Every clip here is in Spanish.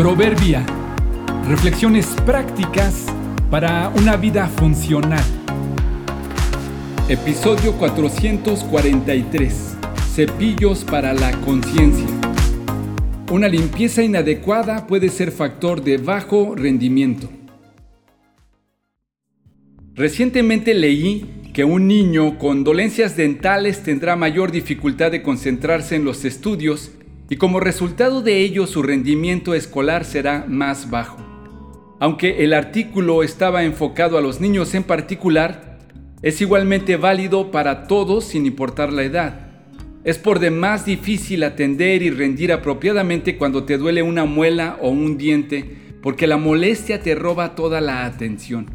Proverbia. Reflexiones prácticas para una vida funcional. Episodio 443. Cepillos para la conciencia. Una limpieza inadecuada puede ser factor de bajo rendimiento. Recientemente leí que un niño con dolencias dentales tendrá mayor dificultad de concentrarse en los estudios y como resultado de ello su rendimiento escolar será más bajo. Aunque el artículo estaba enfocado a los niños en particular, es igualmente válido para todos sin importar la edad. Es por demás difícil atender y rendir apropiadamente cuando te duele una muela o un diente, porque la molestia te roba toda la atención.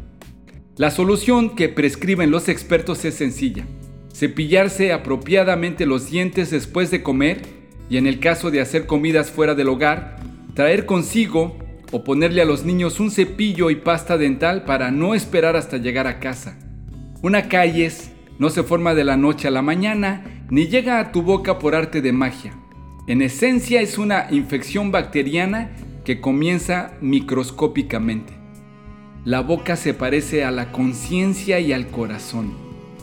La solución que prescriben los expertos es sencilla. Cepillarse apropiadamente los dientes después de comer y en el caso de hacer comidas fuera del hogar, traer consigo o ponerle a los niños un cepillo y pasta dental para no esperar hasta llegar a casa. Una calles no se forma de la noche a la mañana ni llega a tu boca por arte de magia. En esencia es una infección bacteriana que comienza microscópicamente. La boca se parece a la conciencia y al corazón.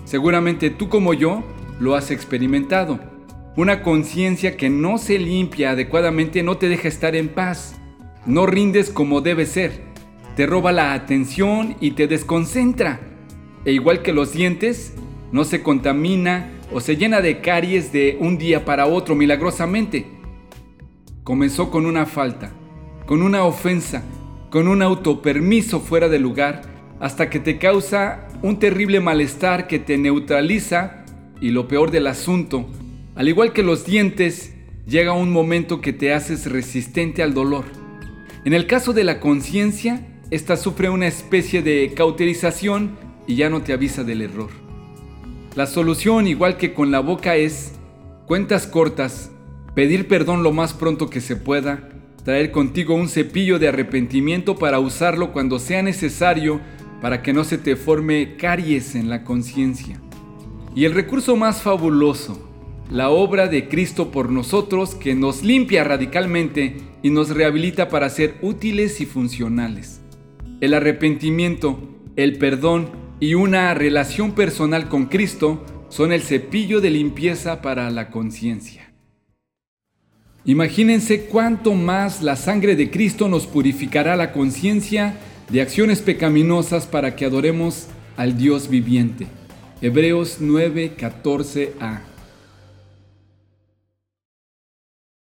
Seguramente tú como yo lo has experimentado. Una conciencia que no se limpia adecuadamente no te deja estar en paz. No rindes como debe ser. Te roba la atención y te desconcentra. E igual que los dientes, no se contamina o se llena de caries de un día para otro milagrosamente. Comenzó con una falta, con una ofensa, con un autopermiso fuera de lugar, hasta que te causa un terrible malestar que te neutraliza y lo peor del asunto, al igual que los dientes, llega un momento que te haces resistente al dolor. En el caso de la conciencia, esta sufre una especie de cauterización y ya no te avisa del error. La solución, igual que con la boca, es cuentas cortas, pedir perdón lo más pronto que se pueda, traer contigo un cepillo de arrepentimiento para usarlo cuando sea necesario para que no se te forme caries en la conciencia. Y el recurso más fabuloso, la obra de Cristo por nosotros que nos limpia radicalmente y nos rehabilita para ser útiles y funcionales. El arrepentimiento, el perdón y una relación personal con Cristo son el cepillo de limpieza para la conciencia. Imagínense cuánto más la sangre de Cristo nos purificará la conciencia de acciones pecaminosas para que adoremos al Dios viviente. Hebreos 9:14a